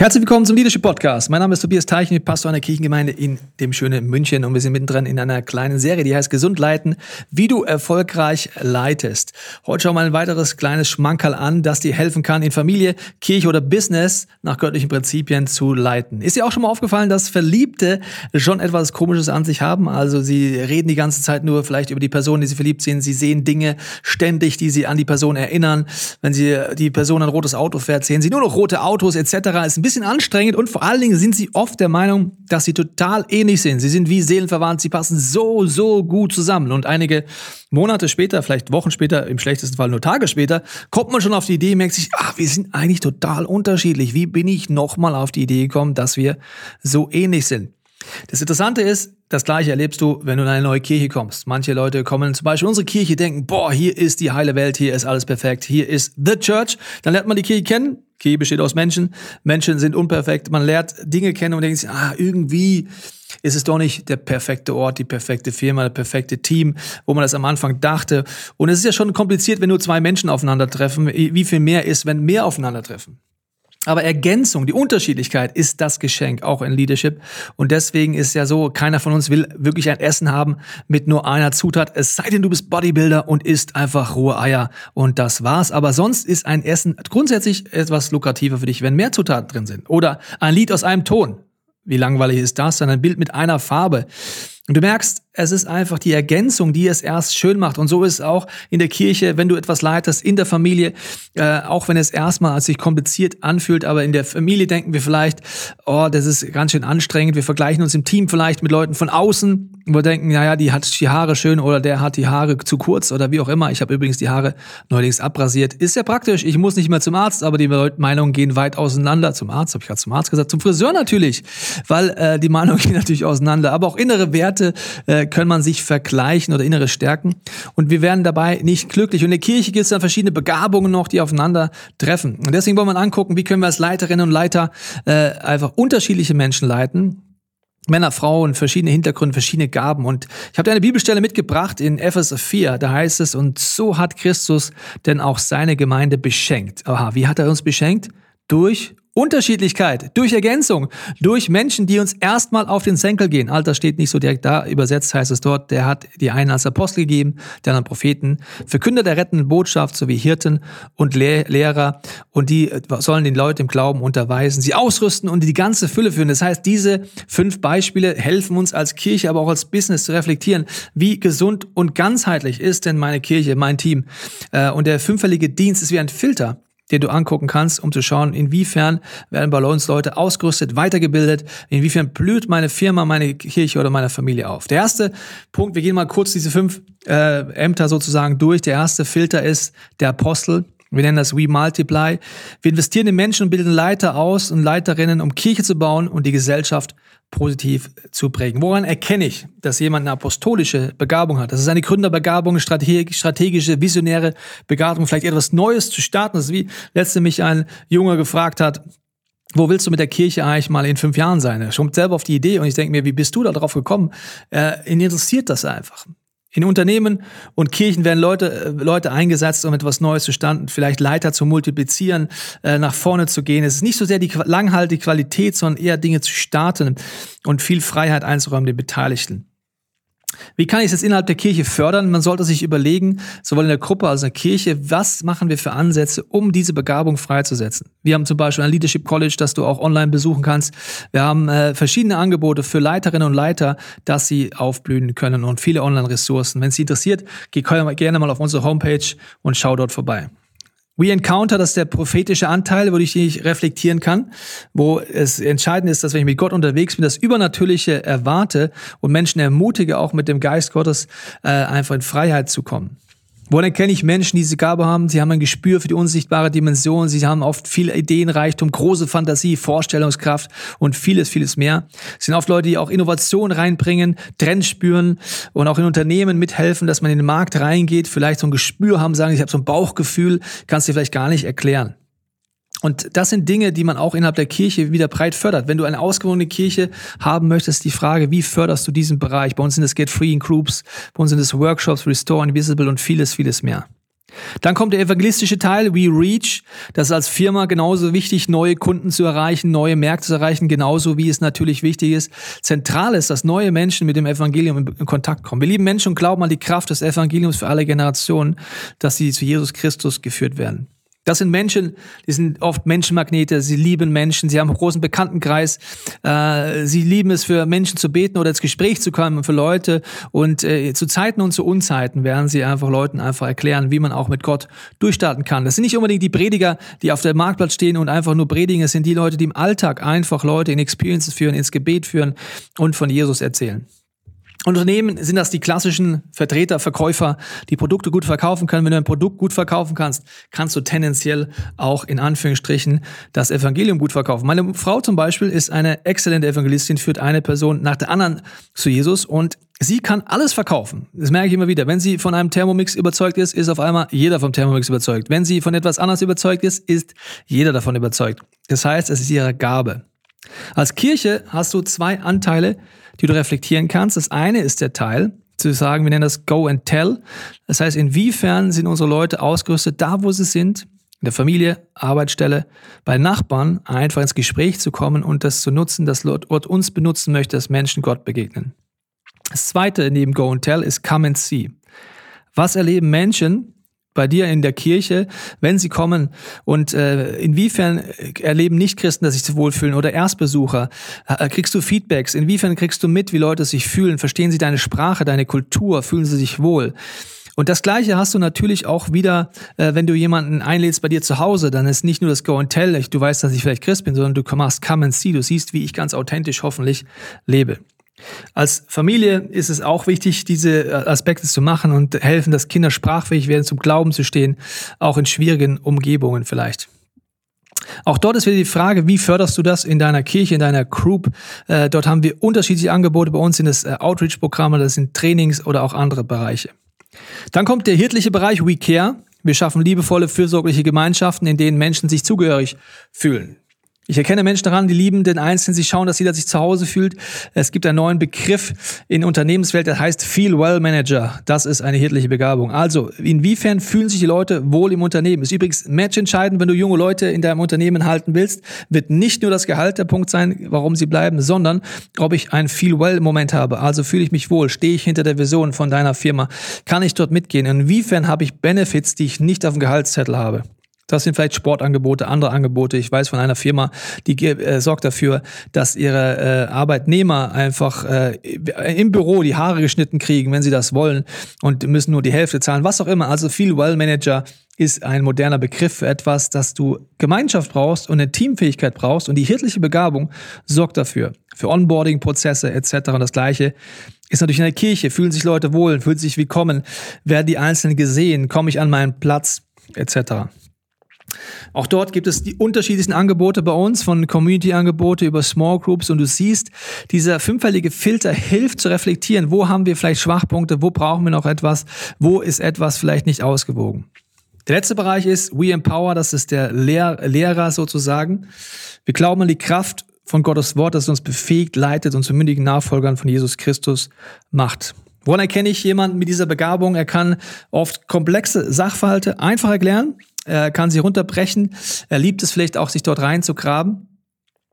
Herzlich willkommen zum Leadership Podcast. Mein Name ist Tobias Teichen, ich Pastor einer Kirchengemeinde in dem schönen München und wir sind mittendrin in einer kleinen Serie, die heißt Gesund leiten, wie du erfolgreich leitest. Heute schauen wir ein weiteres kleines Schmankerl an, das dir helfen kann, in Familie, Kirche oder Business nach göttlichen Prinzipien zu leiten. Ist dir auch schon mal aufgefallen, dass Verliebte schon etwas Komisches an sich haben? Also sie reden die ganze Zeit nur vielleicht über die Person, die sie verliebt sind. Sie sehen Dinge ständig, die sie an die Person erinnern. Wenn sie die Person ein rotes Auto fährt, sehen sie nur noch rote Autos etc. Ist ein bisschen bisschen anstrengend und vor allen Dingen sind sie oft der Meinung, dass sie total ähnlich sind. Sie sind wie Seelenverwandt, sie passen so, so gut zusammen. Und einige Monate später, vielleicht Wochen später, im schlechtesten Fall nur Tage später, kommt man schon auf die Idee, merkt sich, ach, wir sind eigentlich total unterschiedlich. Wie bin ich nochmal auf die Idee gekommen, dass wir so ähnlich sind? Das Interessante ist, das Gleiche erlebst du, wenn du in eine neue Kirche kommst. Manche Leute kommen zum Beispiel in unsere Kirche, denken, boah, hier ist die heile Welt, hier ist alles perfekt, hier ist the Church. Dann lernt man die Kirche kennen. Kirche besteht aus Menschen. Menschen sind unperfekt. Man lernt Dinge kennen und denkt sich, ah, irgendwie ist es doch nicht der perfekte Ort, die perfekte Firma, das perfekte Team, wo man das am Anfang dachte. Und es ist ja schon kompliziert, wenn nur zwei Menschen aufeinandertreffen. Wie viel mehr ist, wenn mehr aufeinandertreffen? Aber Ergänzung, die Unterschiedlichkeit ist das Geschenk, auch in Leadership. Und deswegen ist ja so, keiner von uns will wirklich ein Essen haben mit nur einer Zutat. Es sei denn, du bist Bodybuilder und isst einfach rohe Eier. Und das war's. Aber sonst ist ein Essen grundsätzlich etwas lukrativer für dich, wenn mehr Zutaten drin sind. Oder ein Lied aus einem Ton. Wie langweilig ist das? Dann ein Bild mit einer Farbe. Und du merkst, es ist einfach die Ergänzung, die es erst schön macht. Und so ist es auch in der Kirche, wenn du etwas leitest, in der Familie, äh, auch wenn es erstmal als sich kompliziert anfühlt, aber in der Familie denken wir vielleicht, oh, das ist ganz schön anstrengend. Wir vergleichen uns im Team vielleicht mit Leuten von außen, wo wir denken, naja, die hat die Haare schön oder der hat die Haare zu kurz oder wie auch immer. Ich habe übrigens die Haare neulich abrasiert. Ist ja praktisch. Ich muss nicht mehr zum Arzt, aber die Meinungen gehen weit auseinander. Zum Arzt, habe ich gerade zum Arzt gesagt, zum Friseur natürlich, weil äh, die Meinungen gehen natürlich auseinander. Aber auch innere Werte Werte äh, kann man sich vergleichen oder innere Stärken. Und wir werden dabei nicht glücklich. Und in der Kirche gibt es dann verschiedene Begabungen noch, die aufeinander treffen. Und deswegen wollen wir angucken, wie können wir als Leiterinnen und Leiter äh, einfach unterschiedliche Menschen leiten. Männer, Frauen, verschiedene Hintergründe, verschiedene Gaben. Und ich habe dir eine Bibelstelle mitgebracht in Epheser 4. Da heißt es, und so hat Christus denn auch seine Gemeinde beschenkt. Aha, wie hat er uns beschenkt? Durch Unterschiedlichkeit, durch Ergänzung, durch Menschen, die uns erstmal auf den Senkel gehen. Alter steht nicht so direkt da, übersetzt heißt es dort, der hat die einen als Apostel gegeben, der anderen Propheten, Verkünder der rettenden Botschaft sowie Hirten und Lehr Lehrer und die sollen den Leuten im Glauben unterweisen, sie ausrüsten und die ganze Fülle führen. Das heißt, diese fünf Beispiele helfen uns als Kirche, aber auch als Business zu reflektieren, wie gesund und ganzheitlich ist denn meine Kirche, mein Team. Äh, und der fünffällige Dienst ist wie ein Filter den du angucken kannst, um zu schauen, inwiefern werden bei uns Leute ausgerüstet, weitergebildet, inwiefern blüht meine Firma, meine Kirche oder meine Familie auf. Der erste Punkt, wir gehen mal kurz diese fünf äh, Ämter sozusagen durch. Der erste Filter ist der Apostel. Wir nennen das We Multiply. Wir investieren in Menschen und bilden Leiter aus und Leiterinnen, um Kirche zu bauen und die Gesellschaft positiv zu prägen. Woran erkenne ich, dass jemand eine apostolische Begabung hat? Das ist eine Gründerbegabung, strategische, visionäre Begabung, vielleicht etwas Neues zu starten. Das ist wie letzte mich ein Junge gefragt hat, wo willst du mit der Kirche eigentlich mal in fünf Jahren sein? Er kommt selber auf die Idee und ich denke mir, wie bist du da drauf gekommen? Äh, ihn interessiert das einfach. In Unternehmen und Kirchen werden Leute, äh, Leute eingesetzt, um etwas Neues zu standen, vielleicht Leiter zu multiplizieren, äh, nach vorne zu gehen. Es ist nicht so sehr die langhaltige Qualität, sondern eher Dinge zu starten und viel Freiheit einzuräumen den Beteiligten. Wie kann ich jetzt innerhalb der Kirche fördern? Man sollte sich überlegen, sowohl in der Gruppe als auch in der Kirche, was machen wir für Ansätze, um diese Begabung freizusetzen? Wir haben zum Beispiel ein Leadership College, das du auch online besuchen kannst. Wir haben äh, verschiedene Angebote für Leiterinnen und Leiter, dass sie aufblühen können und viele Online-Ressourcen. Wenn es Sie interessiert, geh gerne mal auf unsere Homepage und schau dort vorbei. We Encounter, das ist der prophetische Anteil, wo ich nicht reflektieren kann, wo es entscheidend ist, dass wenn ich mit Gott unterwegs bin, das Übernatürliche erwarte und Menschen ermutige, auch mit dem Geist Gottes äh, einfach in Freiheit zu kommen. Woran erkenne ich Menschen, die diese Gabe haben? Sie haben ein Gespür für die unsichtbare Dimension. Sie haben oft viel Ideenreichtum, große Fantasie, Vorstellungskraft und vieles, vieles mehr. Sie sind oft Leute, die auch Innovation reinbringen, Trends spüren und auch in Unternehmen mithelfen, dass man in den Markt reingeht, vielleicht so ein Gespür haben, sagen, ich habe so ein Bauchgefühl, kannst du dir vielleicht gar nicht erklären. Und das sind Dinge, die man auch innerhalb der Kirche wieder breit fördert. Wenn du eine ausgewogene Kirche haben möchtest, die Frage, wie förderst du diesen Bereich? Bei uns sind es Get Free in Groups, bei uns sind es Workshops, Restore Invisible und vieles, vieles mehr. Dann kommt der evangelistische Teil, We Reach. Das ist als Firma genauso wichtig, neue Kunden zu erreichen, neue Märkte zu erreichen, genauso wie es natürlich wichtig ist. Zentral ist, dass neue Menschen mit dem Evangelium in Kontakt kommen. Wir lieben Menschen und glauben an die Kraft des Evangeliums für alle Generationen, dass sie zu Jesus Christus geführt werden. Das sind Menschen, die sind oft Menschenmagnete, sie lieben Menschen, sie haben einen großen Bekanntenkreis, äh, sie lieben es für Menschen zu beten oder ins Gespräch zu kommen für Leute und äh, zu Zeiten und zu Unzeiten werden sie einfach Leuten einfach erklären, wie man auch mit Gott durchstarten kann. Das sind nicht unbedingt die Prediger, die auf dem Marktplatz stehen und einfach nur predigen, es sind die Leute, die im Alltag einfach Leute in Experiences führen, ins Gebet führen und von Jesus erzählen. Unternehmen sind das die klassischen Vertreter, Verkäufer, die Produkte gut verkaufen können. Wenn du ein Produkt gut verkaufen kannst, kannst du tendenziell auch in Anführungsstrichen das Evangelium gut verkaufen. Meine Frau zum Beispiel ist eine exzellente Evangelistin, führt eine Person nach der anderen zu Jesus und sie kann alles verkaufen. Das merke ich immer wieder. Wenn sie von einem Thermomix überzeugt ist, ist auf einmal jeder vom Thermomix überzeugt. Wenn sie von etwas anderes überzeugt ist, ist jeder davon überzeugt. Das heißt, es ist ihre Gabe. Als Kirche hast du zwei Anteile, die du reflektieren kannst. Das eine ist der Teil, zu sagen, wir nennen das Go and Tell. Das heißt, inwiefern sind unsere Leute ausgerüstet, da wo sie sind, in der Familie, Arbeitsstelle, bei Nachbarn, einfach ins Gespräch zu kommen und das zu nutzen, dass Gott uns benutzen möchte, dass Menschen Gott begegnen. Das zweite neben Go and Tell ist Come and See. Was erleben Menschen, bei dir in der Kirche, wenn sie kommen und äh, inwiefern erleben Nichtchristen, dass sich zu wohlfühlen oder Erstbesucher? Äh, kriegst du Feedbacks? Inwiefern kriegst du mit, wie Leute sich fühlen? Verstehen sie deine Sprache, deine Kultur? Fühlen sie sich wohl? Und das Gleiche hast du natürlich auch wieder, äh, wenn du jemanden einlädst bei dir zu Hause, dann ist nicht nur das Go and Tell, du weißt, dass ich vielleicht Christ bin, sondern du machst Come and See, du siehst, wie ich ganz authentisch hoffentlich lebe. Als Familie ist es auch wichtig, diese äh, Aspekte zu machen und helfen, dass Kinder sprachfähig werden, zum Glauben zu stehen, auch in schwierigen Umgebungen vielleicht. Auch dort ist wieder die Frage, wie förderst du das in deiner Kirche, in deiner Group? Äh, dort haben wir unterschiedliche Angebote. Bei uns sind es äh, Outreach-Programme, das sind Trainings oder auch andere Bereiche. Dann kommt der hirtliche Bereich We Care. Wir schaffen liebevolle, fürsorgliche Gemeinschaften, in denen Menschen sich zugehörig fühlen. Ich erkenne Menschen daran, die lieben den Einzelnen, sie schauen, dass jeder sich zu Hause fühlt. Es gibt einen neuen Begriff in Unternehmenswelt, der heißt Feel Well Manager. Das ist eine hirtliche Begabung. Also, inwiefern fühlen sich die Leute wohl im Unternehmen? Ist übrigens matchentscheidend, wenn du junge Leute in deinem Unternehmen halten willst, wird nicht nur das Gehalt der Punkt sein, warum sie bleiben, sondern ob ich einen Feel Well Moment habe. Also fühle ich mich wohl, stehe ich hinter der Vision von deiner Firma, kann ich dort mitgehen? Inwiefern habe ich Benefits, die ich nicht auf dem Gehaltszettel habe? Das sind vielleicht Sportangebote, andere Angebote. Ich weiß von einer Firma, die äh, sorgt dafür, dass ihre äh, Arbeitnehmer einfach äh, im Büro die Haare geschnitten kriegen, wenn sie das wollen und müssen nur die Hälfte zahlen, was auch immer. Also viel Well Manager ist ein moderner Begriff für etwas, dass du Gemeinschaft brauchst und eine Teamfähigkeit brauchst und die hirtliche Begabung sorgt dafür. Für Onboarding-Prozesse etc. Und das Gleiche ist natürlich in der Kirche. Fühlen sich Leute wohl, fühlen sich willkommen, werden die Einzelnen gesehen, komme ich an meinen Platz etc. Auch dort gibt es die unterschiedlichsten Angebote bei uns, von Community-Angebote über Small Groups und du siehst, dieser fünffällige Filter hilft zu reflektieren, wo haben wir vielleicht Schwachpunkte, wo brauchen wir noch etwas, wo ist etwas vielleicht nicht ausgewogen. Der letzte Bereich ist We Empower, das ist der Lehr Lehrer sozusagen. Wir glauben an die Kraft von Gottes Wort, das uns befähigt, leitet und zu mündigen Nachfolgern von Jesus Christus macht. Woran erkenne ich jemanden mit dieser Begabung? Er kann oft komplexe Sachverhalte einfach erklären, er kann sie runterbrechen, er liebt es vielleicht auch, sich dort reinzugraben.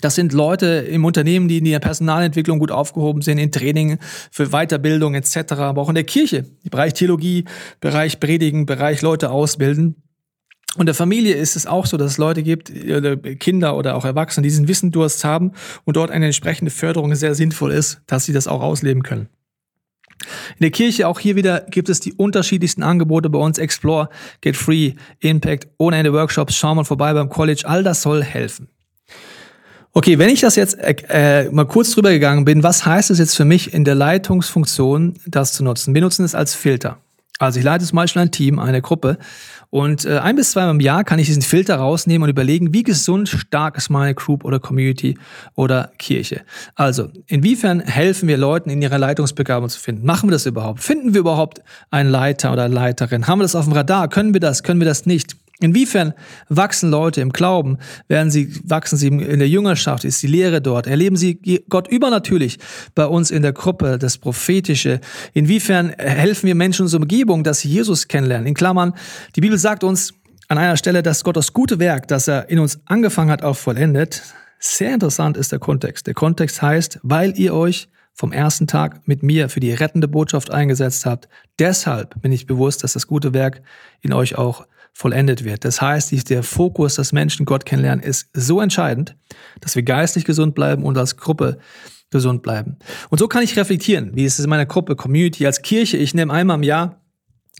Das sind Leute im Unternehmen, die in der Personalentwicklung gut aufgehoben sind, in Training für Weiterbildung etc., aber auch in der Kirche, Bereich Theologie, Bereich Predigen, Bereich Leute ausbilden. Und der Familie ist es auch so, dass es Leute gibt, oder Kinder oder auch Erwachsene, die diesen Wissendurst haben und dort eine entsprechende Förderung sehr sinnvoll ist, dass sie das auch ausleben können. In der Kirche auch hier wieder gibt es die unterschiedlichsten Angebote bei uns. Explore, Get Free, Impact, ohne Ende Workshops, schau mal vorbei beim College. All das soll helfen. Okay, wenn ich das jetzt äh, mal kurz drüber gegangen bin, was heißt es jetzt für mich in der Leitungsfunktion, das zu nutzen? Wir nutzen es als Filter. Also ich leite zum Beispiel ein Team, eine Gruppe und äh, ein bis zweimal im Jahr kann ich diesen Filter rausnehmen und überlegen, wie gesund, stark ist meine Group oder Community oder Kirche. Also, inwiefern helfen wir Leuten in ihrer Leitungsbegabung zu finden? Machen wir das überhaupt? Finden wir überhaupt einen Leiter oder Leiterin? Haben wir das auf dem Radar? Können wir das? Können wir das nicht? Inwiefern wachsen Leute im Glauben? Werden sie, wachsen sie in der Jüngerschaft? Ist die Lehre dort? Erleben sie Gott übernatürlich bei uns in der Gruppe, das Prophetische? Inwiefern helfen wir Menschen in unserer Umgebung, dass sie Jesus kennenlernen? In Klammern, die Bibel sagt uns an einer Stelle, dass Gott das gute Werk, das er in uns angefangen hat, auch vollendet. Sehr interessant ist der Kontext. Der Kontext heißt, weil ihr euch vom ersten Tag mit mir für die rettende Botschaft eingesetzt habt. Deshalb bin ich bewusst, dass das gute Werk in euch auch vollendet wird. Das heißt, der Fokus, dass Menschen Gott kennenlernen, ist so entscheidend, dass wir geistlich gesund bleiben und als Gruppe gesund bleiben. Und so kann ich reflektieren, wie ist es in meiner Gruppe, Community, als Kirche. Ich nehme einmal im Jahr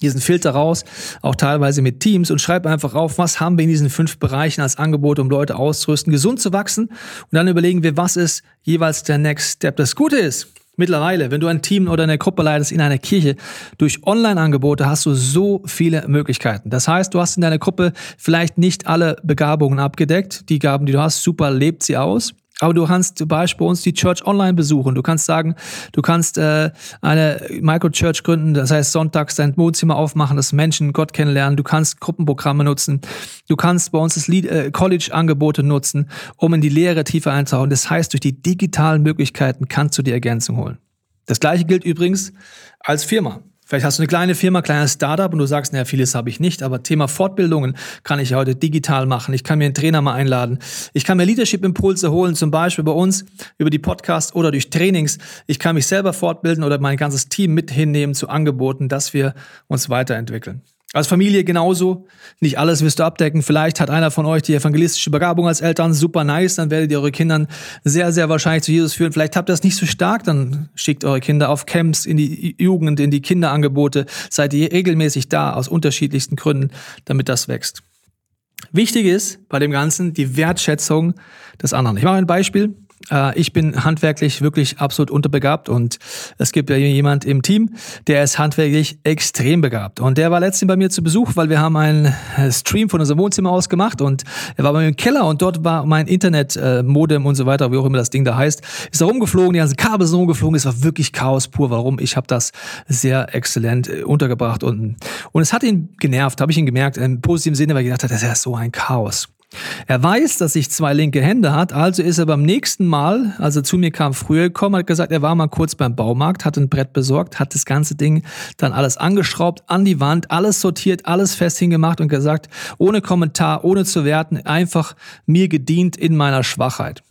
diesen Filter raus, auch teilweise mit Teams und schreibe einfach auf, was haben wir in diesen fünf Bereichen als Angebot, um Leute auszurüsten, gesund zu wachsen. Und dann überlegen wir, was ist jeweils der Next Step. Das Gute ist, Mittlerweile, wenn du ein Team oder eine Gruppe leitest in einer Kirche, durch Online-Angebote hast du so viele Möglichkeiten. Das heißt, du hast in deiner Gruppe vielleicht nicht alle Begabungen abgedeckt. Die Gaben, die du hast, super, lebt sie aus. Aber du kannst zum Beispiel bei uns die Church online besuchen. Du kannst sagen, du kannst äh, eine Microchurch gründen, das heißt sonntags dein Wohnzimmer aufmachen, dass Menschen Gott kennenlernen. Du kannst Gruppenprogramme nutzen. Du kannst bei uns das äh, College-Angebote nutzen, um in die Lehre tiefer einzutauchen. Das heißt, durch die digitalen Möglichkeiten kannst du die Ergänzung holen. Das gleiche gilt übrigens als Firma. Vielleicht hast du eine kleine Firma, kleines Startup und du sagst, naja, vieles habe ich nicht, aber Thema Fortbildungen kann ich heute digital machen. Ich kann mir einen Trainer mal einladen. Ich kann mir Leadership-Impulse holen, zum Beispiel bei uns über die Podcasts oder durch Trainings. Ich kann mich selber fortbilden oder mein ganzes Team mit hinnehmen zu Angeboten, dass wir uns weiterentwickeln. Als Familie genauso. Nicht alles wirst du abdecken. Vielleicht hat einer von euch die evangelistische Begabung als Eltern. Super nice. Dann werdet ihr eure Kinder sehr, sehr wahrscheinlich zu Jesus führen. Vielleicht habt ihr das nicht so stark. Dann schickt eure Kinder auf Camps, in die Jugend, in die Kinderangebote. Seid ihr regelmäßig da aus unterschiedlichsten Gründen, damit das wächst. Wichtig ist bei dem Ganzen die Wertschätzung des anderen. Ich mache ein Beispiel. Äh, ich bin handwerklich wirklich absolut unterbegabt und es gibt ja jemand im Team, der ist handwerklich extrem begabt. Und der war letztens bei mir zu Besuch, weil wir haben einen äh, Stream von unserem Wohnzimmer aus gemacht und er war bei mir im Keller und dort war mein Internet-Modem und so weiter, wie auch immer das Ding da heißt, ist da rumgeflogen, die ganzen Kabel sind rumgeflogen, es war wirklich Chaos pur. Warum? Ich habe das sehr exzellent äh, untergebracht und, und es hat ihn genervt, habe ich ihn gemerkt, im positiven Sinne, weil ich gedacht habe, das ist ja so ein Chaos. Er weiß, dass ich zwei linke Hände hat, also ist er beim nächsten Mal, als er zu mir kam, früher gekommen, hat gesagt, er war mal kurz beim Baumarkt, hat ein Brett besorgt, hat das ganze Ding dann alles angeschraubt, an die Wand, alles sortiert, alles fest hingemacht und gesagt, ohne Kommentar, ohne zu werten, einfach mir gedient in meiner Schwachheit.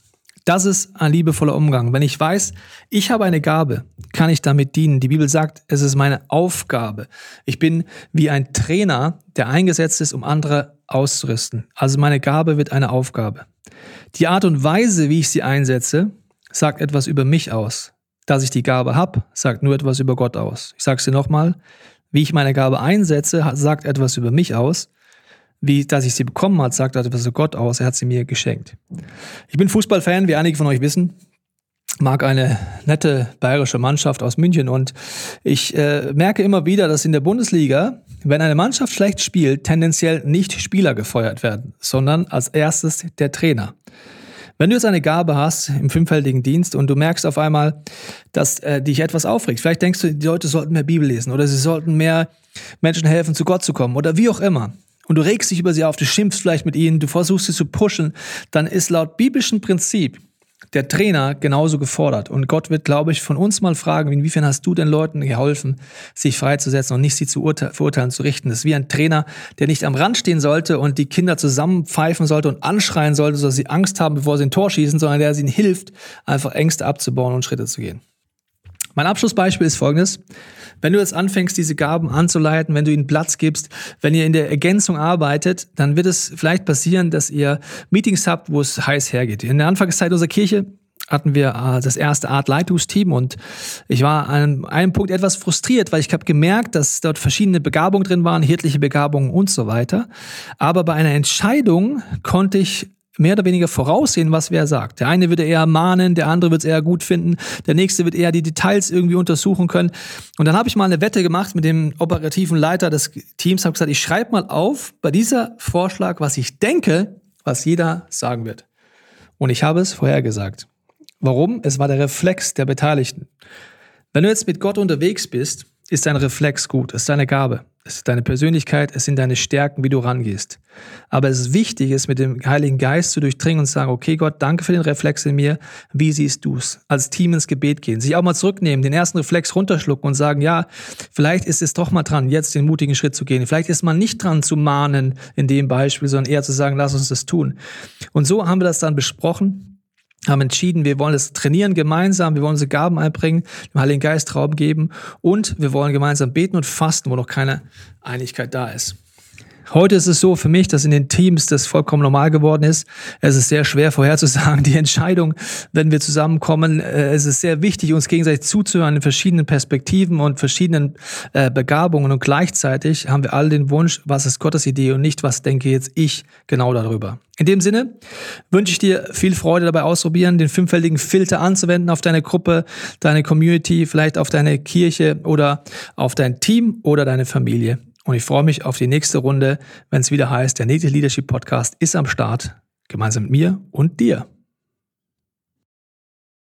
Das ist ein liebevoller Umgang. Wenn ich weiß, ich habe eine Gabe, kann ich damit dienen. Die Bibel sagt, es ist meine Aufgabe. Ich bin wie ein Trainer, der eingesetzt ist, um andere auszurüsten. Also meine Gabe wird eine Aufgabe. Die Art und Weise, wie ich sie einsetze, sagt etwas über mich aus. Dass ich die Gabe habe, sagt nur etwas über Gott aus. Ich sage es dir nochmal, wie ich meine Gabe einsetze, sagt etwas über mich aus wie dass ich sie bekommen hat, sagt etwas also Gott aus. Er hat sie mir geschenkt. Ich bin Fußballfan, wie einige von euch wissen. Mag eine nette bayerische Mannschaft aus München und ich äh, merke immer wieder, dass in der Bundesliga, wenn eine Mannschaft schlecht spielt, tendenziell nicht Spieler gefeuert werden, sondern als erstes der Trainer. Wenn du jetzt eine Gabe hast im fünffältigen Dienst und du merkst auf einmal, dass äh, dich etwas aufregt, vielleicht denkst du, die Leute sollten mehr Bibel lesen oder sie sollten mehr Menschen helfen, zu Gott zu kommen oder wie auch immer, und du regst dich über sie auf, du schimpfst vielleicht mit ihnen, du versuchst sie zu pushen, dann ist laut biblischem Prinzip der Trainer genauso gefordert. Und Gott wird, glaube ich, von uns mal fragen, inwiefern hast du den Leuten geholfen, sich freizusetzen und nicht sie zu verurteilen, zu richten. Das ist wie ein Trainer, der nicht am Rand stehen sollte und die Kinder zusammenpfeifen sollte und anschreien sollte, dass sie Angst haben, bevor sie ein Tor schießen, sondern der ihnen hilft, einfach Ängste abzubauen und Schritte zu gehen. Mein Abschlussbeispiel ist folgendes. Wenn du jetzt anfängst, diese Gaben anzuleiten, wenn du ihnen Platz gibst, wenn ihr in der Ergänzung arbeitet, dann wird es vielleicht passieren, dass ihr Meetings habt, wo es heiß hergeht. In der Anfangszeit unserer Kirche hatten wir äh, das erste Art Leitungsteam und ich war an einem Punkt etwas frustriert, weil ich habe gemerkt, dass dort verschiedene Begabungen drin waren, hirtliche Begabungen und so weiter. Aber bei einer Entscheidung konnte ich mehr oder weniger voraussehen, was wer sagt. Der eine würde eher mahnen, der andere wird es eher gut finden, der nächste wird eher die Details irgendwie untersuchen können. Und dann habe ich mal eine Wette gemacht mit dem operativen Leiter des Teams, habe gesagt, ich schreibe mal auf bei dieser Vorschlag, was ich denke, was jeder sagen wird. Und ich habe es vorhergesagt. Warum? Es war der Reflex der Beteiligten. Wenn du jetzt mit Gott unterwegs bist, ist dein Reflex gut, ist deine Gabe. Es ist deine Persönlichkeit, es sind deine Stärken, wie du rangehst. Aber es ist wichtig, es mit dem Heiligen Geist zu durchdringen und zu sagen, okay Gott, danke für den Reflex in mir, wie siehst du es? Als Team ins Gebet gehen, sich auch mal zurücknehmen, den ersten Reflex runterschlucken und sagen, ja, vielleicht ist es doch mal dran, jetzt den mutigen Schritt zu gehen. Vielleicht ist man nicht dran zu mahnen in dem Beispiel, sondern eher zu sagen, lass uns das tun. Und so haben wir das dann besprochen haben entschieden, wir wollen es trainieren gemeinsam, wir wollen unsere Gaben einbringen, dem Heiligen Geist Raum geben und wir wollen gemeinsam beten und fasten, wo noch keine Einigkeit da ist. Heute ist es so für mich, dass in den Teams das vollkommen normal geworden ist. Es ist sehr schwer vorherzusagen, die Entscheidung, wenn wir zusammenkommen. Äh, es ist sehr wichtig, uns gegenseitig zuzuhören in verschiedenen Perspektiven und verschiedenen äh, Begabungen. Und gleichzeitig haben wir alle den Wunsch, was ist Gottes Idee und nicht, was denke jetzt ich genau darüber. In dem Sinne wünsche ich dir viel Freude dabei ausprobieren, den fünffältigen Filter anzuwenden auf deine Gruppe, deine Community, vielleicht auf deine Kirche oder auf dein Team oder deine Familie. Und ich freue mich auf die nächste Runde, wenn es wieder heißt, der Native Leadership Podcast ist am Start, gemeinsam mit mir und dir.